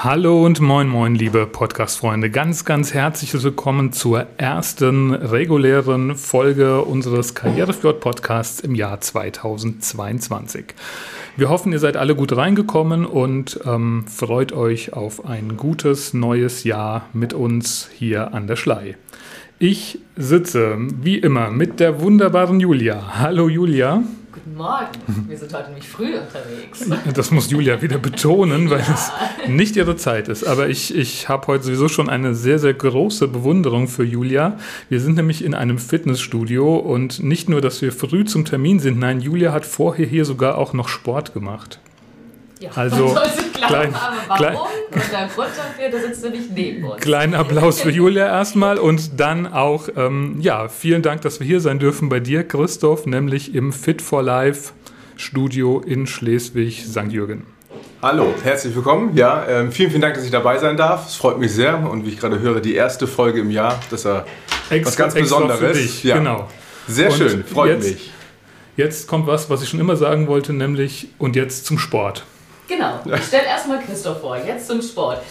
Hallo und moin moin, liebe Podcast-Freunde. Ganz, ganz herzlich willkommen zur ersten regulären Folge unseres Karrierefjord-Podcasts im Jahr 2022. Wir hoffen, ihr seid alle gut reingekommen und ähm, freut euch auf ein gutes neues Jahr mit uns hier an der Schlei. Ich sitze wie immer mit der wunderbaren Julia. Hallo Julia. Guten Morgen. Wir sind heute nämlich früh unterwegs. Das muss Julia wieder betonen, weil ja. es nicht ihre Zeit ist. Aber ich, ich habe heute sowieso schon eine sehr, sehr große Bewunderung für Julia. Wir sind nämlich in einem Fitnessstudio und nicht nur, dass wir früh zum Termin sind, nein, Julia hat vorher hier sogar auch noch Sport gemacht. Ja, also, klein, aber warum? und der Grund dafür, da sitzt du nicht neben uns. Kleinen Applaus für Julia erstmal und dann auch, ähm, ja, vielen Dank, dass wir hier sein dürfen bei dir, Christoph, nämlich im Fit for Life Studio in Schleswig, St. Jürgen. Hallo, herzlich willkommen. Ja, ähm, vielen, vielen Dank, dass ich dabei sein darf. Es freut mich sehr und wie ich gerade höre, die erste Folge im Jahr, das ist ja was ganz Besonderes. Für dich. Ja. Genau. Sehr und schön, freut jetzt, mich. Jetzt kommt was, was ich schon immer sagen wollte, nämlich und jetzt zum Sport. Genau. Ich stelle erstmal Christoph vor, jetzt zum Sport.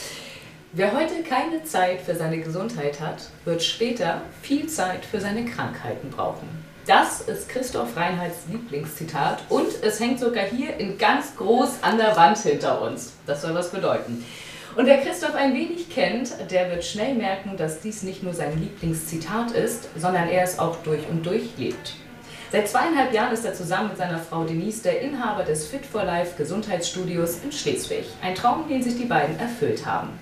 Wer heute keine Zeit für seine Gesundheit hat, wird später viel Zeit für seine Krankheiten brauchen. Das ist Christoph Reinhards Lieblingszitat und es hängt sogar hier in ganz groß an der Wand hinter uns. Das soll was bedeuten. Und wer Christoph ein wenig kennt, der wird schnell merken, dass dies nicht nur sein Lieblingszitat ist, sondern er es auch durch und durch lebt. Seit zweieinhalb Jahren ist er zusammen mit seiner Frau Denise der Inhaber des Fit for Life Gesundheitsstudios in Schleswig. Ein Traum, den sich die beiden erfüllt haben.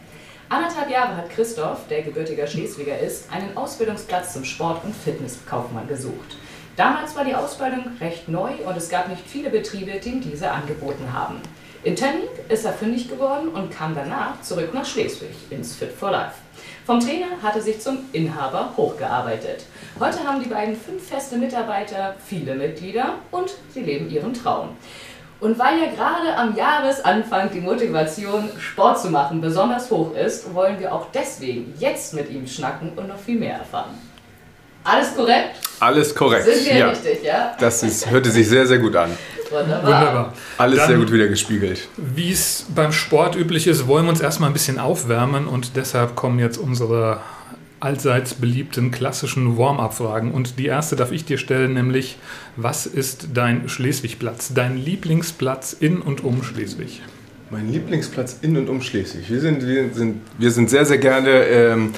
Anderthalb Jahre hat Christoph, der gebürtiger Schleswiger ist, einen Ausbildungsplatz zum Sport- und Fitnesskaufmann gesucht. Damals war die Ausbildung recht neu und es gab nicht viele Betriebe, ihm diese angeboten haben. In Tönning ist er fündig geworden und kam danach zurück nach Schleswig ins Fit for Life. Vom Trainer hat er sich zum Inhaber hochgearbeitet. Heute haben die beiden fünf feste Mitarbeiter, viele Mitglieder und sie leben ihren Traum. Und weil ja gerade am Jahresanfang die Motivation, Sport zu machen, besonders hoch ist, wollen wir auch deswegen jetzt mit ihm schnacken und noch viel mehr erfahren. Alles korrekt? Alles korrekt. Sind wir ja. richtig, ja? Das ist, hörte sich sehr, sehr gut an. Wunderbar. Wunderbar. Alles Dann, sehr gut wieder gespiegelt. Wie es beim Sport üblich ist, wollen wir uns erstmal ein bisschen aufwärmen und deshalb kommen jetzt unsere allseits beliebten klassischen Warm-up-Fragen. Und die erste darf ich dir stellen, nämlich, was ist dein Schleswig-Platz, dein Lieblingsplatz in und um Schleswig? Mein Lieblingsplatz in und um Schleswig. Wir sind, wir sind, wir sind sehr, sehr gerne ähm,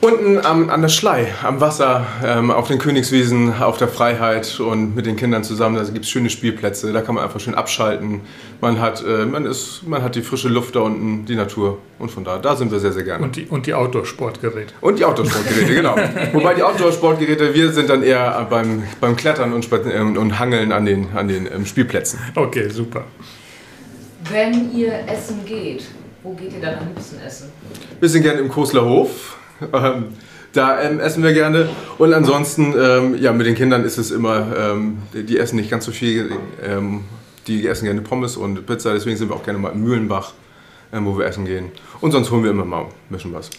Unten am, an der Schlei, am Wasser, ähm, auf den Königswiesen, auf der Freiheit und mit den Kindern zusammen. Da gibt es schöne Spielplätze, da kann man einfach schön abschalten. Man hat, äh, man, ist, man hat die frische Luft da unten, die Natur. Und von da, da sind wir sehr, sehr gerne. Und die, und die Outdoor-Sportgeräte. Und die Outdoor-Sportgeräte, genau. Wobei die Outdoor-Sportgeräte, wir sind dann eher beim, beim Klettern und, ähm, und Hangeln an den, an den ähm, Spielplätzen. Okay, super. Wenn ihr essen geht, wo geht ihr dann am liebsten essen? Wir sind gerne im Kosler Hof ähm, da ähm, essen wir gerne. Und ansonsten, ähm, ja, mit den Kindern ist es immer, ähm, die essen nicht ganz so viel. Ähm, die essen gerne Pommes und Pizza, deswegen sind wir auch gerne mal im Mühlenbach, ähm, wo wir essen gehen. Und sonst holen wir immer mal ein bisschen was.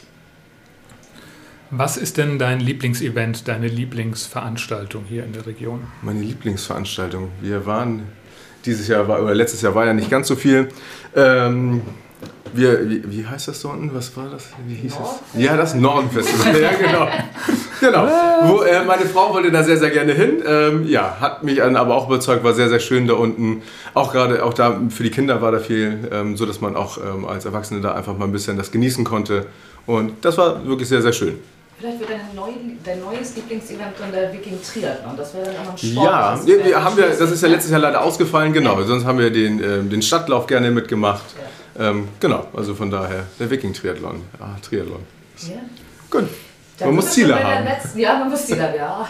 Was ist denn dein Lieblingsevent, deine Lieblingsveranstaltung hier in der Region? Meine Lieblingsveranstaltung. Wir waren dieses Jahr war, oder letztes Jahr war ja nicht ganz so viel. Ähm, wir, wie, wie, heißt das so unten? Was war das? Wie hieß es? Ja, das Nordenfestival. ja, genau. genau. Wo, äh, meine Frau wollte da sehr, sehr gerne hin. Ähm, ja, hat mich aber auch überzeugt, war sehr, sehr schön da unten. Auch gerade auch da für die Kinder war da viel, ähm, so dass man auch ähm, als Erwachsene da einfach mal ein bisschen das genießen konnte. Und das war wirklich sehr, sehr schön. Vielleicht wird dein, neu, dein neues Lieblingsevent dann der Viking Triathlon. Das wäre dann auch ein Sport. Ja, das, wir, haben wir, das ist ja letztes Jahr leider ausgefallen, genau. Ja. Sonst haben wir den, äh, den Stadtlauf gerne mitgemacht. Ja. Ähm, genau, also von daher der Viking-Triathlon. Ah, Triathlon. Ja. Gut. Dann man muss Ziele haben. Letzten, ja, man muss Ziele haben, ja.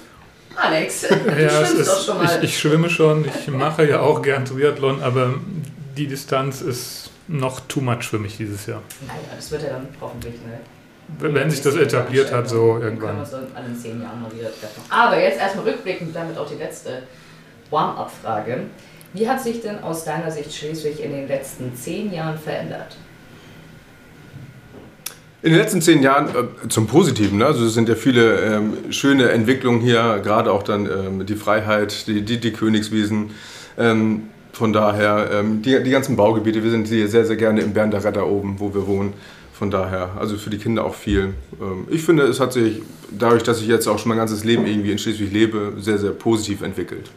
Alex, du ja, schwimmst ist, doch schon mal. Ich, ich, schwimme schon, ich mache ja auch gern Triathlon, aber die Distanz ist noch too much für mich dieses Jahr. Naja, das wird ja dann hoffentlich, ne? Wenn sich das etabliert hat, so Dann können wir irgendwann. uns dann in zehn Jahren mal wieder treffen. Aber jetzt erstmal rückblickend, damit auch die letzte Warm-up-Frage. Wie hat sich denn aus deiner Sicht Schleswig in den letzten zehn Jahren verändert? In den letzten zehn Jahren äh, zum Positiven, ne? also es sind ja viele ähm, schöne Entwicklungen hier, gerade auch dann ähm, die Freiheit, die, die, die Königswiesen. Ähm, von daher, ähm, die, die ganzen Baugebiete, wir sind hier sehr, sehr gerne im Bernderer da oben, wo wir wohnen. Von daher, also für die Kinder auch viel. Ähm, ich finde, es hat sich, dadurch, dass ich jetzt auch schon mein ganzes Leben irgendwie in Schleswig lebe, sehr, sehr positiv entwickelt.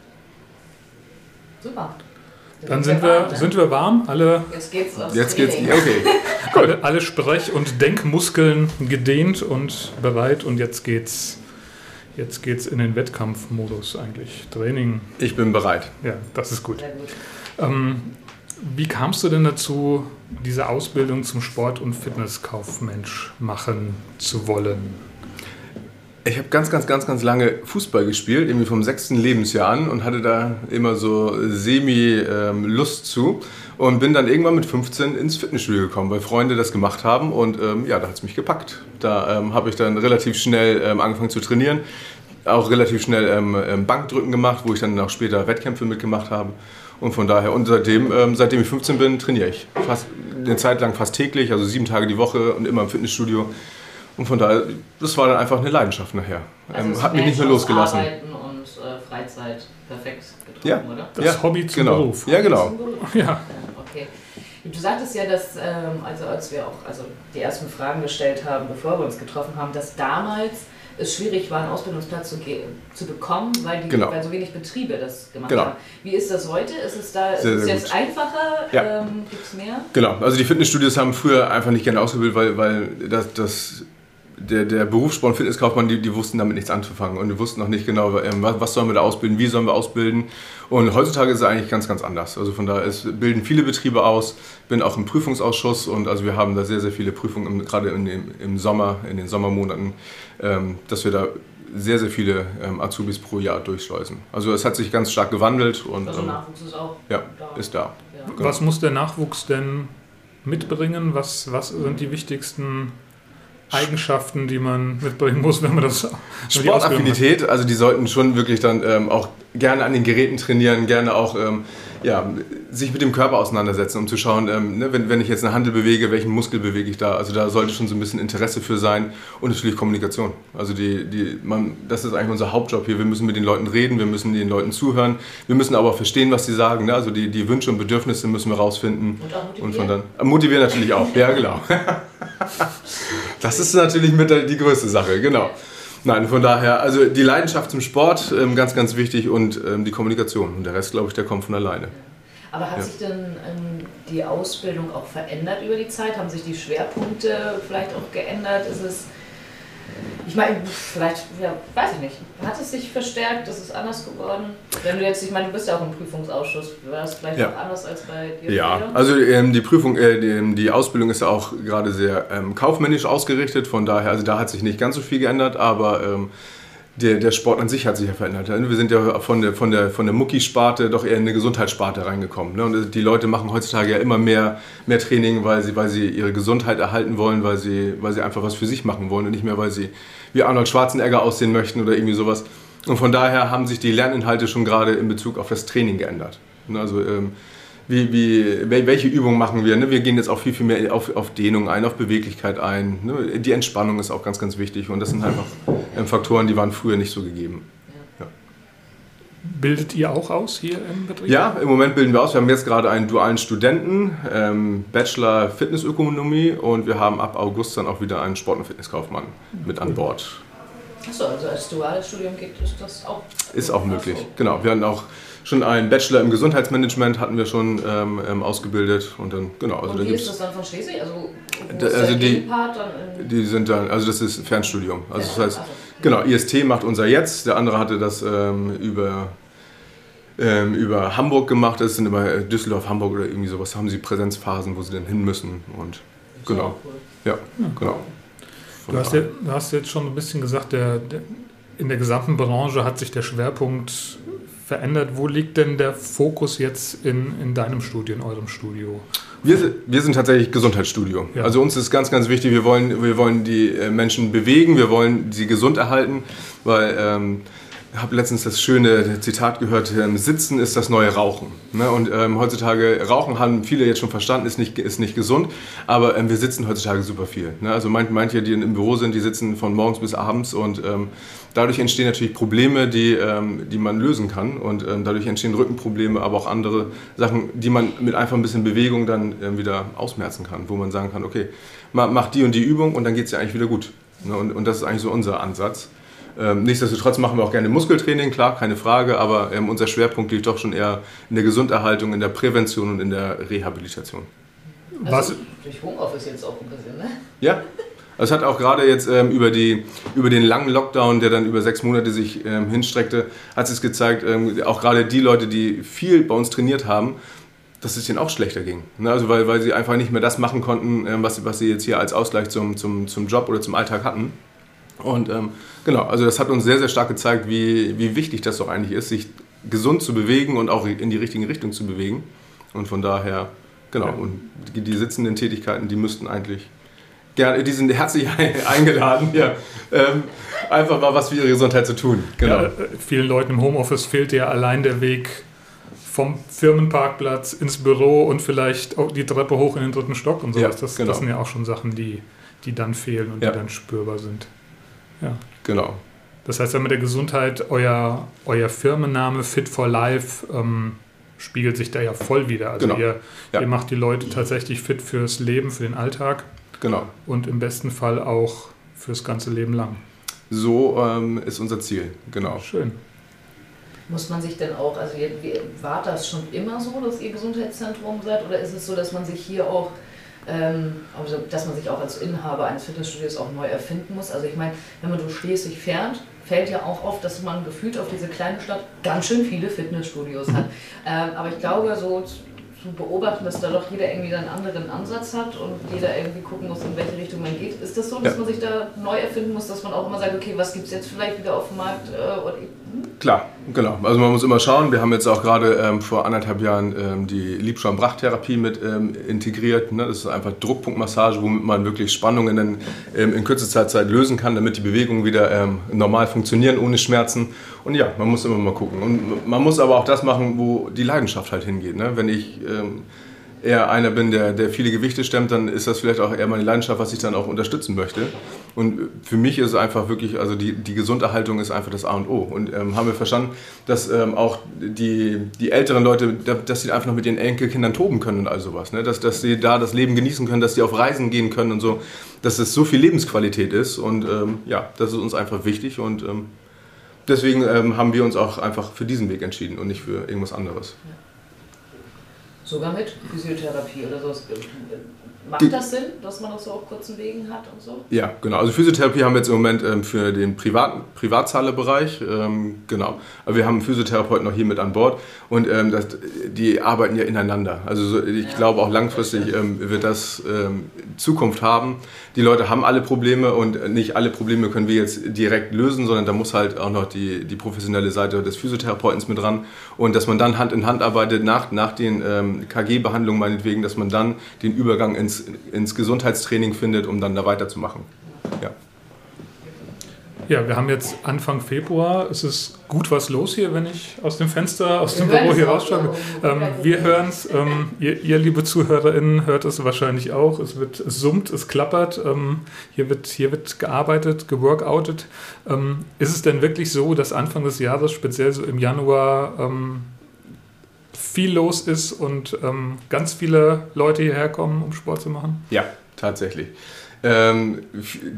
Super. Dann sind wir, sind wir warm, alle, Jetzt geht's aufs Jetzt geht's, okay. alle, alle Sprech- und Denkmuskeln gedehnt und bereit und jetzt geht's, jetzt geht's in den Wettkampfmodus eigentlich. Training, Ich bin bereit. ja, das ist gut. Sehr gut. Ähm, wie kamst du denn dazu, diese Ausbildung zum Sport- und Fitnesskaufmensch machen zu wollen? Ich habe ganz, ganz, ganz, ganz lange Fußball gespielt, irgendwie vom sechsten Lebensjahr an und hatte da immer so semi-Lust zu und bin dann irgendwann mit 15 ins Fitnessstudio gekommen, weil Freunde das gemacht haben und ähm, ja, da hat es mich gepackt. Da ähm, habe ich dann relativ schnell ähm, angefangen zu trainieren, auch relativ schnell ähm, ähm, Bankdrücken gemacht, wo ich dann auch später Wettkämpfe mitgemacht habe. Und von daher, und seitdem, ähm, seitdem ich 15 bin, trainiere ich. Fast eine Zeit lang fast täglich, also sieben Tage die Woche und immer im Fitnessstudio. Und von daher, das war dann einfach eine Leidenschaft nachher. Also Ähm, hat mich nicht mehr losgelassen. Arbeiten und äh, Freizeit perfekt getroffen, Ja. oder? Das Hobby zum genau. Beruf. Ja, genau. Ja, Okay. Du sagtest ja, dass, ähm, also als wir auch also die ersten Fragen gestellt haben, bevor wir uns getroffen haben, dass damals es schwierig war, einen Ausbildungsplatz zu, zu bekommen, weil, die, Genau. weil so wenig Betriebe das gemacht Genau. haben. Wie ist das heute? Ist es da Sehr, ist es sehr jetzt gut. einfacher? Ja. Ähm, Gibt es mehr? Genau, also die Fitnessstudios haben früher einfach nicht gerne ausgebildet, weil, weil das, das, der, der Berufssport und Fitnesskaufmann, die, die wussten damit nichts anzufangen und die wussten noch nicht genau, ähm, was, was sollen wir da ausbilden, wie sollen wir ausbilden. Und heutzutage ist es eigentlich ganz, ganz anders. Also von daher es bilden viele Betriebe aus, bin auch im Prüfungsausschuss und also wir haben da sehr, sehr viele Prüfungen, im, gerade in dem, im Sommer, in den Sommermonaten, ähm, dass wir da sehr, sehr viele ähm, Azubis pro Jahr durchschleusen. Also es hat sich ganz stark gewandelt und Also ähm, Nachwuchs ist auch ja, da. ist da. Ja. Was muss der Nachwuchs denn mitbringen? Was, was sind die wichtigsten Eigenschaften, die man mitbringen muss, wenn man das wenn? Sportaffinität, also die sollten schon wirklich dann ähm, auch gerne an den Geräten trainieren, gerne auch ähm, ja, sich mit dem Körper auseinandersetzen, um zu schauen, ähm, ne, wenn, wenn ich jetzt eine Handel bewege, welchen Muskel bewege ich da. Also da sollte schon so ein bisschen Interesse für sein und natürlich Kommunikation. Also die, die, man, das ist eigentlich unser Hauptjob hier. Wir müssen mit den Leuten reden, wir müssen den Leuten zuhören, wir müssen aber verstehen, was sie sagen. Ne? Also die, die Wünsche und Bedürfnisse müssen wir rausfinden. Und auch motivieren. Und von dann äh, motivieren natürlich auch, ja genau. das ist natürlich mit der, die größte Sache, genau. Nein, von daher, also die Leidenschaft zum Sport, ähm, ganz, ganz wichtig und ähm, die Kommunikation. Und der Rest, glaube ich, der kommt von alleine. Aber hat Ja. sich denn ähm, die Ausbildung auch verändert über die Zeit? Haben sich die Schwerpunkte vielleicht auch geändert? Ist es, ich meine, vielleicht, ja, weiß ich nicht. Hat es sich verstärkt? Ist es anders geworden? Wenn du jetzt, ich meine, du bist ja auch im Prüfungsausschuss, war es vielleicht Ja. auch anders als bei dir? Ja, also ähm, die Prüfung, äh, die, die Ausbildung ist ja auch gerade sehr ähm, kaufmännisch ausgerichtet. Von daher, also da hat sich nicht ganz so viel geändert, aber ähm, der, der Sport an sich hat sich ja verändert. Wir sind ja von der, von der, von der Muckisparte doch eher in eine Gesundheitssparte reingekommen. Ne? Und die Leute machen heutzutage ja immer mehr, mehr Training, weil sie, weil sie ihre Gesundheit erhalten wollen, weil sie, weil sie einfach was für sich machen wollen und nicht mehr, weil sie wie Arnold Schwarzenegger aussehen möchten oder irgendwie sowas. Und von daher haben sich die Lerninhalte schon gerade in Bezug auf das Training geändert. Ne? Also ähm, wie, wie, wel- welche Übungen machen wir? Ne? Wir gehen jetzt auch viel, viel mehr auf, auf Dehnung ein, auf Beweglichkeit ein. Ne? Die Entspannung ist auch ganz, ganz wichtig und das sind einfach ähm, Faktoren, die waren früher nicht so gegeben. Bildet ihr auch aus hier im Betrieb? Ja, im Moment bilden wir aus. Wir haben jetzt gerade einen dualen Studenten, ähm, Bachelor Fitnessökonomie und wir haben ab August dann auch wieder einen Sport- und Fitnesskaufmann mit an Bord. Achso, also als duales Studium geht ist das auch. Ist auch möglich, so. genau. Wir hatten auch schon einen Bachelor im Gesundheitsmanagement hatten wir schon ähm, ähm, ausgebildet und dann, genau. Also Und da wie ist das dann von Schleswig? Also, Da- also der die- die sind dann, also das ist ein Fernstudium. Also das heißt, Ach so. Genau, IST macht unser jetzt, der andere hatte das ähm, über, ähm, über Hamburg gemacht, das sind immer äh, Düsseldorf, Hamburg oder irgendwie sowas, haben sie Präsenzphasen, wo sie dann hin müssen und genau, Cool. ja, genau. Von Du hast, ja, du hast jetzt schon ein bisschen gesagt, der, der, in der gesamten Branche hat sich der Schwerpunkt verändert. Wo liegt denn der Fokus jetzt in, in deinem Studio, in eurem Studio? Wir, wir sind tatsächlich Gesundheitsstudio. Ja. Also uns ist ganz, ganz wichtig, wir wollen, wir wollen die äh, Menschen bewegen, wir wollen sie gesund erhalten, weil ähm, habe letztens das schöne Zitat gehört, ähm, Sitzen ist das neue Rauchen. Ne? Und ähm, heutzutage, Rauchen haben viele jetzt schon verstanden, ist nicht, ist nicht gesund, aber ähm, wir sitzen heutzutage super viel. Ne? Also manche, die im Büro sind, die sitzen von morgens bis abends und dadurch entstehen natürlich Probleme, die, die man lösen kann und dadurch entstehen Rückenprobleme, aber auch andere Sachen, die man mit einfach ein bisschen Bewegung dann wieder ausmerzen kann, wo man sagen kann, okay, mach die und die Übung und dann geht es ja eigentlich wieder gut. Ne? Und das ist eigentlich so unser Ansatz. Ähm, nichtsdestotrotz machen wir auch gerne Muskeltraining, klar, keine Frage, aber ähm, unser Schwerpunkt liegt doch schon eher in der Gesunderhaltung, in der Prävention und in der Rehabilitation. Also Was? durch Homeoffice jetzt auch ein bisschen, ne? Ja. Es hat auch gerade jetzt ähm, über, die, über den langen Lockdown, der dann über sechs Monate sich ähm, hinstreckte, hat es gezeigt, ähm, auch gerade die Leute, die viel bei uns trainiert haben, dass es ihnen auch schlechter ging. Ne? Also weil, weil sie einfach nicht mehr das machen konnten, ähm, was, was sie jetzt hier als Ausgleich zum, zum, zum Job oder zum Alltag hatten. Und ähm, genau, also das hat uns sehr, sehr stark gezeigt, wie, wie wichtig das doch eigentlich ist, sich gesund zu bewegen und auch in die richtige Richtung zu bewegen. Und von daher, genau, ja. und die, die, sitzenden Tätigkeiten, die müssten eigentlich gerne, die sind herzlich eingeladen, ja, ähm, einfach mal was für ihre Gesundheit zu tun. Genau. Ja, vielen Leuten im Homeoffice fehlt ja allein der Weg vom Firmenparkplatz ins Büro und vielleicht auch die Treppe hoch in den dritten Stock und sowas. Ja, das, genau. das sind ja auch schon Sachen, die, die dann fehlen und die dann spürbar sind. Ja. Genau. Das heißt, mit der Gesundheit, euer, euer Firmenname Fit for Life ähm, spiegelt sich da ja voll wieder. Also genau. ihr, ja. ihr macht die Leute tatsächlich fit fürs Leben, für den Alltag. Genau. Und im besten Fall auch fürs ganze Leben lang. So ähm, ist unser Ziel, genau. Schön. Muss man sich denn auch, also war das schon immer so, dass ihr Gesundheitszentrum seid oder ist es so, dass man sich hier auch also, dass man sich auch als Inhaber eines Fitnessstudios auch neu erfinden muss. Also ich meine, wenn man durch Schleswig fährt, fällt ja auch auf, dass man gefühlt auf diese kleine Stadt ganz schön viele Fitnessstudios hat. Ähm, aber ich glaube, so zu beobachten, dass da doch jeder irgendwie einen anderen Ansatz hat und jeder irgendwie gucken muss, in welche Richtung man geht. Ist das so, dass ja. man sich da neu erfinden muss, dass man auch immer sagt, okay, was gibt es jetzt vielleicht wieder auf dem Markt? Äh? Klar, genau. Also man muss immer schauen. Wir haben jetzt auch gerade ähm, vor anderthalb Jahren ähm, die Liebschaum-Brachtherapie mit ähm, integriert. Ne? Das ist einfach Druckpunktmassage, womit man wirklich Spannungen in, ähm, in kürzester Zeit lösen kann, damit die Bewegungen wieder ähm, normal funktionieren, ohne Schmerzen. Und ja, man muss immer mal gucken. Und man muss aber auch das machen, wo die Leidenschaft halt hingeht. Ne? Wenn ich ähm, eher einer bin, der, der viele Gewichte stemmt, dann ist das vielleicht auch eher meine Leidenschaft, was ich dann auch unterstützen möchte. Und für mich ist es einfach wirklich, also die, die Gesunderhaltung ist einfach das A und O. Und ähm, haben wir verstanden, dass ähm, auch die, die älteren Leute, dass sie einfach noch mit ihren Enkelkindern toben können und all sowas. Ne? Dass, dass sie da das Leben genießen können, dass sie auf Reisen gehen können und so. Dass es so viel Lebensqualität ist. Und ähm, ja, das ist uns einfach wichtig. Und ähm, deswegen ähm, haben wir uns auch einfach für diesen Weg entschieden und nicht für irgendwas anderes. Ja. Sogar mit Physiotherapie oder so. Macht das Sinn, dass man das so auf kurzen Wegen hat und so? Ja, genau. Also Physiotherapie haben wir jetzt im Moment ähm, für den privaten Privatzahlebereich. Ähm, genau. Aber wir haben einen Physiotherapeuten noch hier mit an Bord und ähm, das, die arbeiten ja ineinander. Also so, ich ja. glaube auch langfristig ähm, wird das ähm, Zukunft haben. Die Leute haben alle Probleme und nicht alle Probleme können wir jetzt direkt lösen, sondern da muss halt auch noch die, die professionelle Seite des Physiotherapeutens mit dran. Und dass man dann Hand in Hand arbeitet nach, nach den ähm, KG-Behandlungen meinetwegen, dass man dann den Übergang ins ins, Gesundheitstraining findet, um dann da weiterzumachen. Ja. Ja, wir haben jetzt Anfang Februar. Es ist gut was los hier, wenn ich aus dem Fenster, aus dem Büro hier rausschaue. Ähm, wir hören es. Ähm, ihr, ihr, liebe ZuhörerInnen, hört es wahrscheinlich auch. Es wird es summt, es klappert. Ähm, hier, wird, hier wird gearbeitet, geworkoutet. Ähm, ist es denn wirklich so, dass Anfang des Jahres, speziell so im Januar, ähm, viel los ist und ähm, ganz viele Leute hierher kommen, um Sport zu machen? Ja, tatsächlich. Ähm,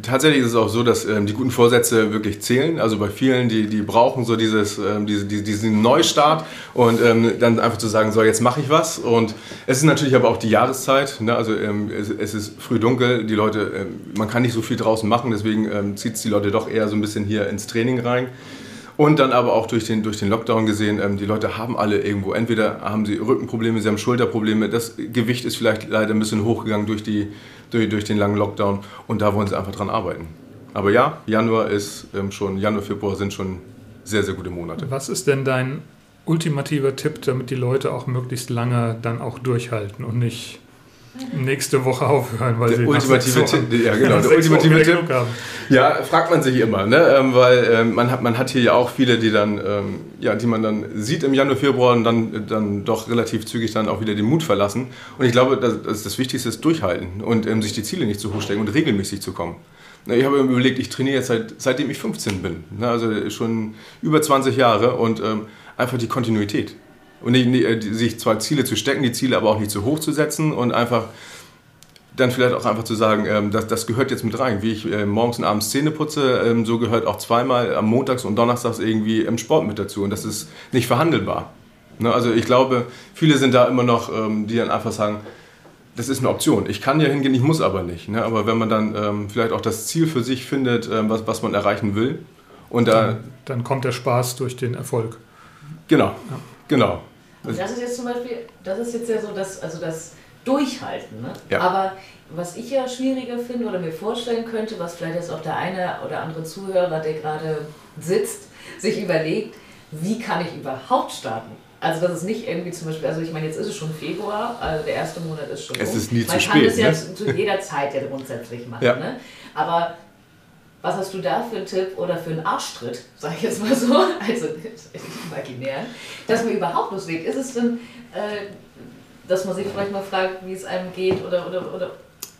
tatsächlich ist es auch so, dass ähm, die guten Vorsätze wirklich zählen. Also bei vielen, die, die brauchen so dieses, ähm, diese, diesen Neustart und ähm, dann einfach zu sagen, so jetzt mache ich was. Und es ist natürlich aber auch die Jahreszeit. Ne? Also ähm, es, es, ist früh dunkel, die Leute, ähm, man kann nicht so viel draußen machen, deswegen zieht es die Leute doch eher so ein bisschen hier ins Training rein. Und dann aber auch durch den, durch den Lockdown gesehen, ähm, die Leute haben alle irgendwo, entweder haben sie Rückenprobleme, sie haben Schulterprobleme, das Gewicht ist vielleicht leider ein bisschen hochgegangen durch, die, durch, durch den langen Lockdown und da wollen sie einfach dran arbeiten. Aber ja, Januar ist ähm, schon, Januar, Februar sind schon sehr, sehr gute Monate. Was ist denn dein ultimativer Tipp, damit die Leute auch möglichst lange dann auch durchhalten und nicht nächste Woche aufhören, weil der sie ultimative Tipp, ja genau, der ultimative Tipp. Ja, fragt man sich immer, ne? Ähm, weil ähm, man hat man hat hier ja auch viele, die dann ähm, ja, die man dann sieht im Januar, Februar und dann dann doch relativ zügig dann auch wieder den Mut verlassen. Und ich glaube, das, das, das Wichtigste ist durchhalten und ähm, sich die Ziele nicht zu hoch stecken und regelmäßig zu kommen. Ich habe mir überlegt, ich trainiere jetzt seit, seitdem ich 15 bin, ne? also schon über 20 Jahre und ähm, einfach die Kontinuität. Und nicht, nicht, äh, sich zwar Ziele zu stecken, die Ziele aber auch nicht zu hoch zu setzen und einfach dann vielleicht auch einfach zu sagen, ähm, das, das gehört jetzt mit rein. Wie ich äh, morgens und abends Zähne putze, ähm, so gehört auch zweimal am Montags und Donnerstags irgendwie im Sport mit dazu. Und das ist nicht verhandelbar. Ne? Also ich glaube, viele sind da immer noch, ähm, die dann einfach sagen, das ist eine Option. Ich kann ja hingehen, ich muss aber nicht. Ne? Aber wenn man dann ähm, vielleicht auch das Ziel für sich findet, ähm, was, was man erreichen will, und da, dann, dann kommt der Spaß durch den Erfolg. Genau, ja. genau. Und das ist jetzt zum Beispiel, das ist jetzt ja so das, also das Durchhalten. Ne? Ja. Aber was ich ja schwieriger finde oder mir vorstellen könnte, was vielleicht jetzt auch der eine oder andere Zuhörer, der gerade sitzt, sich überlegt, wie kann ich überhaupt starten? Also das ist nicht irgendwie zum Beispiel, also ich meine, jetzt ist es schon Februar, also der erste Monat ist schon Es um. ist nie Man zu kann spät. das ja Ne? zu, zu jeder Zeit ja grundsätzlich machen. Ja. Ne? Aber was hast du da für einen Tipp oder für einen Arschtritt, sag ich jetzt mal so, also imaginär, dass man überhaupt loslegt? Ist es denn, äh, dass man sich vielleicht mal fragt, wie es einem geht oder, oder, oder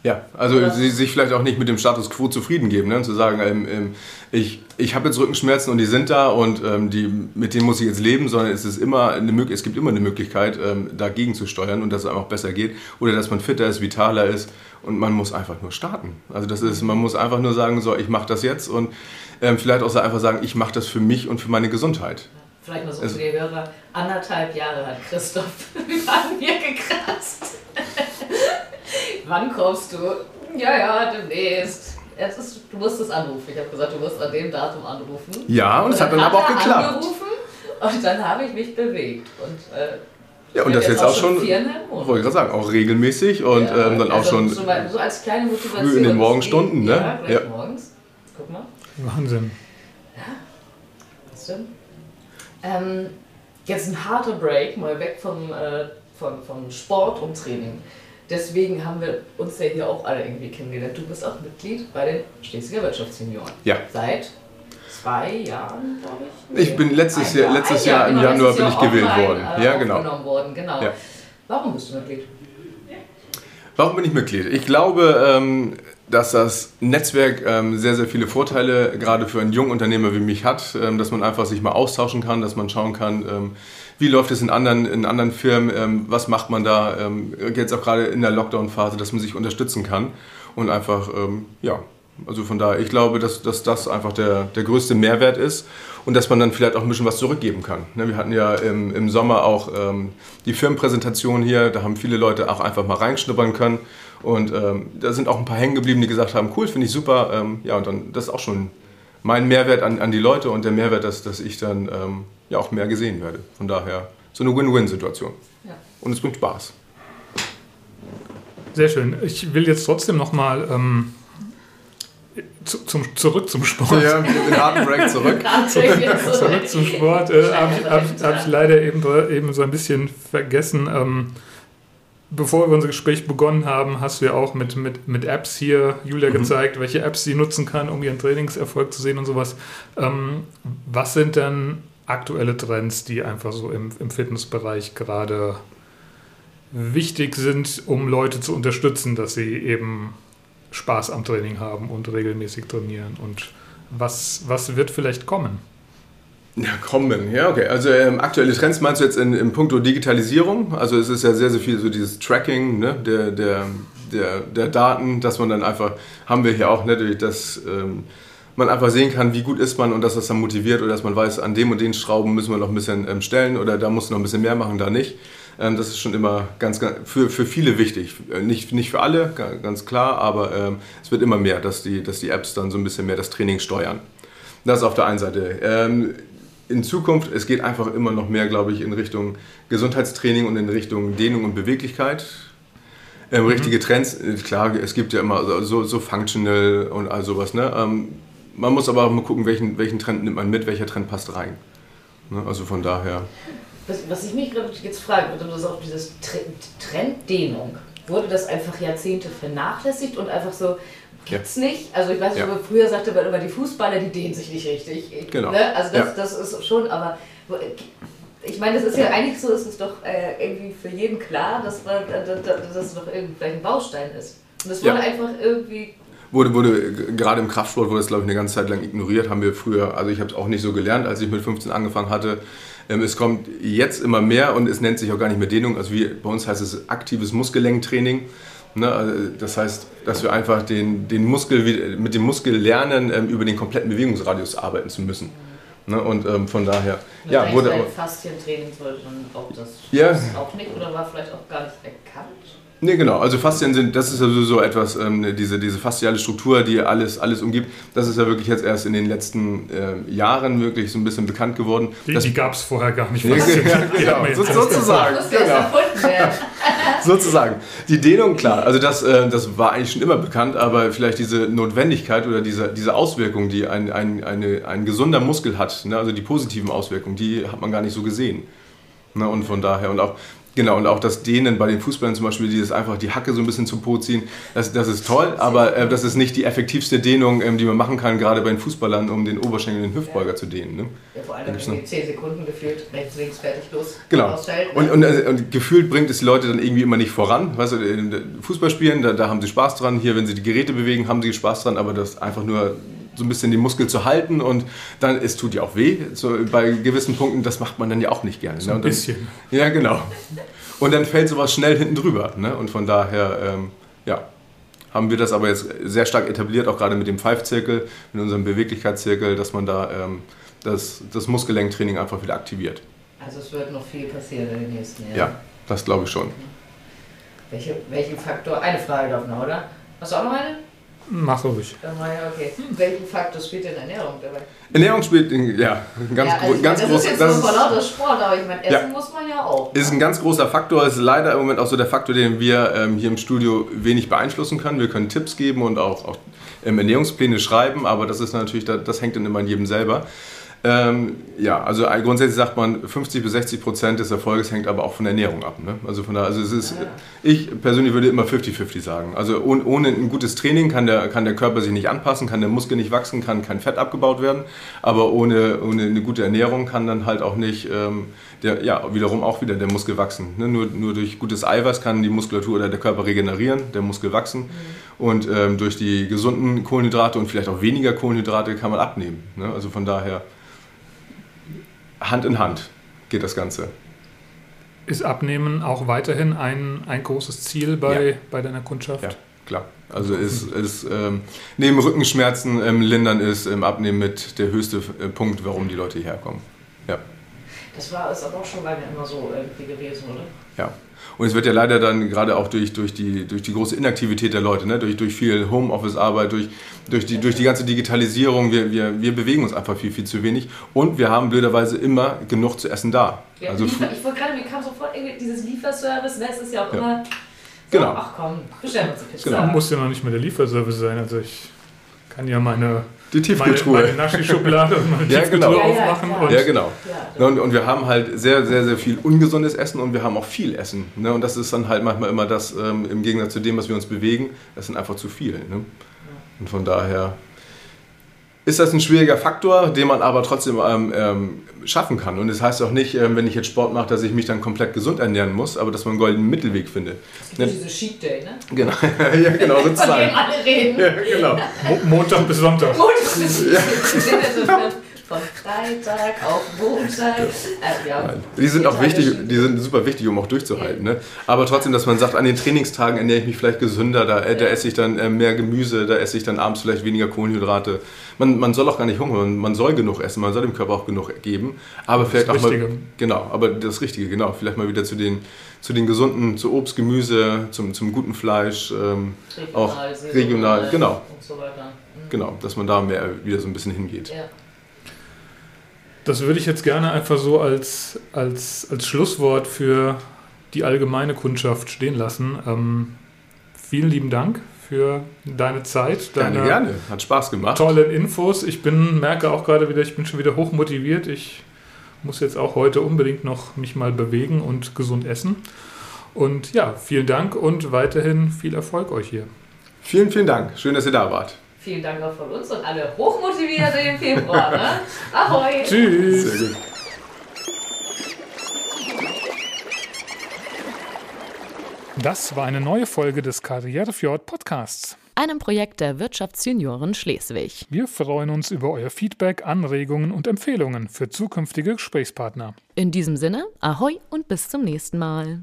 Ja, also Oder- sie, sich vielleicht auch nicht mit dem Status quo zufrieden geben, ne? und zu sagen, ähm, ähm, ich, ich habe jetzt Rückenschmerzen und die sind da und ähm, die, mit denen muss ich jetzt leben, sondern es, ist immer eine, es gibt immer eine Möglichkeit, ähm, dagegen zu steuern und dass es einfach besser geht oder dass man fitter ist, vitaler ist und man muss einfach nur starten. Also das ist, man muss einfach nur sagen, so, ich mache das jetzt und ähm, vielleicht auch so einfach sagen, ich mache das für mich und für meine Gesundheit. vielleicht mal so Also- für die Hörer, anderthalb Jahre hat Christoph an mir gekratzt. Wann kommst du? Ja, ja, demnächst. Jetzt ist, du musst es anrufen. Ich habe gesagt, du musst an dem Datum anrufen. Ja, und es hat dann aber auch geklappt. Angerufen und dann habe ich mich bewegt. Und, äh, Ja, und ich das bin jetzt auch schon, Monate. wollte ich gerade sagen, auch regelmäßig und Ja, ähm, dann auch also schon So, mal- so als kleine Motivation. früh in den Morgenstunden, ne? Ja, Ja. morgens. Guck mal. Wahnsinn. Was denn? Ähm, jetzt ein harter Break, mal weg vom, äh, von, vom Sport und Training. Deswegen haben wir uns ja hier auch alle irgendwie kennengelernt. Du bist auch Mitglied bei den Schleswiger Wirtschaftssenioren. Ja. Seit zwei Jahren, glaube ich. Ich bin letztes Ein Jahr- letztes Ein Jahr im genau, Januar letztes bin ich Jahr gewählt worden. Äh, Ja, genau. worden, genau. Ja. Warum bist du Mitglied? Warum bin ich Mitglied? Ich glaube, ähm, dass das Netzwerk ähm, sehr, sehr viele Vorteile gerade für einen jungen Unternehmer wie mich hat, ähm, dass man einfach sich mal austauschen kann, dass man schauen kann, wie läuft es in anderen, in anderen Firmen, ähm, was macht man da, ähm, jetzt auch gerade in der Lockdown-Phase, dass man sich unterstützen kann und einfach, ähm, ja, also von daher, ich glaube, dass, dass das einfach der, der größte Mehrwert ist und dass man dann vielleicht auch ein bisschen was zurückgeben kann. Ne, Wir hatten ja im, im Sommer auch ähm, die Firmenpräsentation hier, da haben viele Leute auch einfach mal reinschnuppern können und ähm, da sind auch ein paar hängen geblieben, die gesagt haben, cool, finde ich super. Ähm, ja, und dann, das ist auch schon mein Mehrwert an, an die Leute und der Mehrwert, dass, dass ich dann ähm, ja auch mehr gesehen werde. Von daher so eine Win-Win-Situation. Ja. Und es bringt Spaß. Sehr schön. Ich will jetzt trotzdem nochmal ähm, zu, zum, zurück zum Sport. Ja, den harten Break zurück. Zurück zum Sport. Äh, Habe ich, hab ich, hab ich leider eben, eben so ein bisschen vergessen. Ähm, bevor wir unser Gespräch begonnen haben, hast du ja auch mit, mit, mit Apps hier Julia Mhm. gezeigt, welche Apps sie nutzen kann, um ihren Trainingserfolg zu sehen und sowas. Ähm, was sind denn aktuelle Trends, die einfach so im, im Fitnessbereich gerade wichtig sind, um Leute zu unterstützen, dass sie eben Spaß am Training haben und regelmäßig trainieren? Und was, was wird vielleicht kommen? Ja, kommen. Ja, okay. Also ähm, aktuelle Trends meinst du jetzt in, in puncto Digitalisierung? Also es ist ja sehr, sehr viel so dieses Tracking ne, der, der, der, der Daten, dass man dann einfach, haben wir hier auch natürlich, dass ähm, man einfach sehen kann, wie gut ist man und dass das dann motiviert oder dass man weiß, an dem und den Schrauben müssen wir noch ein bisschen ähm, stellen oder da muss noch ein bisschen mehr machen, da nicht. Ähm, das ist schon immer ganz, ganz für, für viele wichtig. Äh, Nicht, nicht für alle, ga- ganz klar, aber ähm, es wird immer mehr, dass die, dass die Apps dann so ein bisschen mehr das Training steuern. Das ist auf der einen Seite. In Zukunft, es geht einfach immer noch mehr, glaube ich, in Richtung Gesundheitstraining und in Richtung Dehnung und Beweglichkeit. Ähm, richtige Trends, äh, klar, es gibt ja immer so, so, so Functional und all sowas. Ne? Ähm, man muss aber auch mal gucken, welchen, welchen Trend nimmt man mit, welcher Trend passt rein. Ne? Also von daher. was, was ich mich jetzt frage, das ist auch dieses Trenddehnung. Wurde das einfach Jahrzehnte vernachlässigt und einfach so, gibt's ja. nicht? Also ich weiß nicht, ja. früher sagte man immer, die Fußballer, die dehnen sich nicht richtig. Genau. Ne? Also das, ja. das ist schon, aber ich meine, das ist ja eigentlich so, ist es doch äh, irgendwie für jeden klar, dass, man, dass, dass das doch irgendwie vielleicht ein Baustein ist. Und das wurde einfach irgendwie wurde, wurde gerade im Kraftsport wurde das glaube ich eine ganze Zeit lang ignoriert, haben wir früher, also ich habe es auch nicht so gelernt, als ich mit 15 angefangen hatte. Ähm, es kommt jetzt immer mehr und es nennt sich auch gar nicht mehr Dehnung, also wie, bei uns heißt es aktives Muskellenktraining. Ne, also das heißt, dass wir einfach den, den Muskel, mit dem Muskel lernen, ähm, über den kompletten Bewegungsradius arbeiten zu müssen. Ne, und ähm, von daher, ja, wurde. Faszientraining sollte dann auch das ja. auch nicht oder war vielleicht auch gar nicht erkannt? Nee, genau. Also Faszien sind, das ist ja so etwas, ähm, diese, diese fasziale Struktur, die alles, alles umgibt. Das ist ja wirklich jetzt erst in den letzten äh, Jahren wirklich so ein bisschen bekannt geworden. Die, die gab es vorher gar nicht. Ja, genau, so, sozusagen. Genau. sozusagen. Die Dehnung, klar, also das, äh, das war eigentlich schon immer bekannt, aber vielleicht diese Notwendigkeit oder diese, diese Auswirkung, die ein, ein, eine, ein gesunder Muskel hat, ne, also die positiven Auswirkungen, die hat man gar nicht so gesehen. Ne, und von daher, und auch Genau, und auch das Dehnen bei den Fußballern zum Beispiel, die das einfach die Hacke so ein bisschen zum Po ziehen, das, das ist toll, aber äh, das ist nicht die effektivste Dehnung, ähm, die man machen kann, gerade bei den Fußballern, um den Oberschenkel und den Hüftbeuger ja. zu dehnen. Ne? Ja, vor allem in 10 Sekunden gefühlt, rechts, links, fertig, los. Genau. Und, und, äh, und, gefühlt bringt es die Leute dann irgendwie immer nicht voran. Weißt du, Fußball spielen, da, da haben sie Spaß dran. Hier, wenn sie die Geräte bewegen, haben sie Spaß dran, aber das einfach nur so ein bisschen den Muskel zu halten und dann, es tut ja auch weh, so bei gewissen Punkten, das macht man dann ja auch nicht gerne. So ne? ein dann, bisschen. Ja, genau. Und dann fällt sowas schnell hinten drüber. Ne? Und von daher, ähm, ja, haben wir das aber jetzt sehr stark etabliert, auch gerade mit dem Five-Zirkel, mit unserem Beweglichkeitszirkel, dass man da ähm, das, das Muskellenktraining einfach wieder aktiviert. Also es wird noch viel passieren in den nächsten Jahren. Ja, das glaube ich schon. Welche, welchen Faktor? Eine Frage darf noch, oder? Hast du auch noch eine? Mach ruhig. Okay. Welchen Faktor spielt denn Ernährung dabei? Ernährung spielt ja ein ganz, ja, also gro ganz das groß. Ist jetzt das ist lauter Sport, aber ich meine, Essen ja. muss man ja auch. Ist ein ganz großer Faktor. Ist leider im Moment auch so der Faktor, den wir ähm, hier im Studio wenig beeinflussen können. Wir können Tipps geben und auch, auch ähm, Ernährungspläne schreiben, aber das ist natürlich, das, das hängt dann immer an jedem selber. Ähm, ja, also grundsätzlich sagt man, 50 bis 60 Prozent des Erfolges hängt aber auch von der Ernährung ab. Ne? Also von da, also es ist, ich persönlich würde immer 50-50 sagen. Also ohne, ohne ein gutes Training kann der, kann der Körper sich nicht anpassen, kann der Muskel nicht wachsen, kann kein Fett abgebaut werden. Aber ohne, ohne eine gute Ernährung kann dann halt auch nicht, ähm, der, ja, wiederum auch wieder der Muskel wachsen. Ne? Nur, nur durch gutes Eiweiß kann die Muskulatur oder der Körper regenerieren, der Muskel wachsen. Mhm. Und ähm, durch die gesunden Kohlenhydrate und vielleicht auch weniger Kohlenhydrate kann man abnehmen. Ne? Also von daher Hand in Hand geht das Ganze. Ist Abnehmen auch weiterhin ein, ein großes Ziel bei, ja. bei deiner Kundschaft? Ja, klar. Also ist, ist ähm, neben Rückenschmerzen ähm, lindern ist ähm, Abnehmen mit der höchste äh, Punkt, warum die Leute hierher kommen. Ja. Das war es aber auch schon lange immer so irgendwie gewesen, oder? Ja. Und es wird ja leider dann gerade auch durch, durch, die, durch die große Inaktivität der Leute, ne? durch, durch viel Homeoffice-Arbeit, durch, durch, die, durch die ganze Digitalisierung, wir, wir, wir bewegen uns einfach viel, viel zu wenig. Und wir haben blöderweise immer genug zu essen da. Ja, also, ich wollte gerade, mir kam sofort dieses Lieferservice, ne? es ist ja auch ja. immer... So, genau. Ach komm, bestellen wir uns eine Pizza. Genau. Muss ja noch nicht mehr der Lieferservice sein. Also ich kann ja meine die Tiefkühltruhe. Meine, meine Naschi-Schublade und meine ja, Tiefkühltruhe genau. aufmachen. Ja, ja, ja genau. Und, und, wir haben halt sehr, sehr, sehr viel ungesundes Essen und wir haben auch viel Essen. Ne? Und das ist dann halt manchmal immer das, ähm, im Gegensatz zu dem, was wir uns bewegen, das sind einfach zu viel. Ne? Und von daher ist das ein schwieriger Faktor, den man aber trotzdem ähm, ähm, schaffen kann. Und das heißt auch nicht, ähm, wenn ich jetzt Sport mache, dass ich mich dann komplett gesund ernähren muss, aber dass man einen goldenen Mittelweg findet. Das ist diese Cheat Day, ne? Genau, ja, genau, sozusagen. Von dem alle reden. Ja, genau. Mo Montag bis Sonntag. Montag bis Sonntag. Von Freitag auf Montag. Äh, ja. Die sind auch wichtig, die sind super wichtig, um auch durchzuhalten. Ne? Aber trotzdem, dass man sagt, an den Trainingstagen ernähre ich mich vielleicht gesünder, da, äh, da esse ich dann äh, mehr Gemüse, da esse ich dann abends vielleicht weniger Kohlenhydrate. Man, man soll auch gar nicht hungern, man soll genug essen, man soll dem Körper auch genug geben. Aber das vielleicht auch Richtige. mal. Genau, aber das Richtige, genau. Vielleicht mal wieder zu den, zu den gesunden, zu Obst, Gemüse, zum, zum guten Fleisch. Ähm, regional, auch regional, genau. Und so weiter. Mhm. Genau, dass man da mehr wieder so ein bisschen hingeht. Ja. Das würde ich jetzt gerne einfach so als, als, als Schlusswort für die allgemeine Kundschaft stehen lassen. Ähm, vielen lieben Dank für deine Zeit. Deine gerne, gerne. Hat Spaß gemacht. Tollen Infos. Ich bin, merke auch gerade wieder, ich bin schon wieder hochmotiviert. Ich muss jetzt auch heute unbedingt noch mich mal bewegen und gesund essen. Und ja, vielen Dank und weiterhin viel Erfolg euch hier. Vielen, vielen Dank. Schön, dass ihr da wart. Vielen Dank auch von uns und alle hochmotiviert im Februar. Ne? Ahoi! Tschüss! Sehr gut. Das war eine neue Folge des Karrierefjord Podcasts. Einem Projekt der Wirtschaftsjunioren Schleswig. Wir freuen uns über euer Feedback, Anregungen und Empfehlungen für zukünftige Gesprächspartner. In diesem Sinne, ahoi und bis zum nächsten Mal.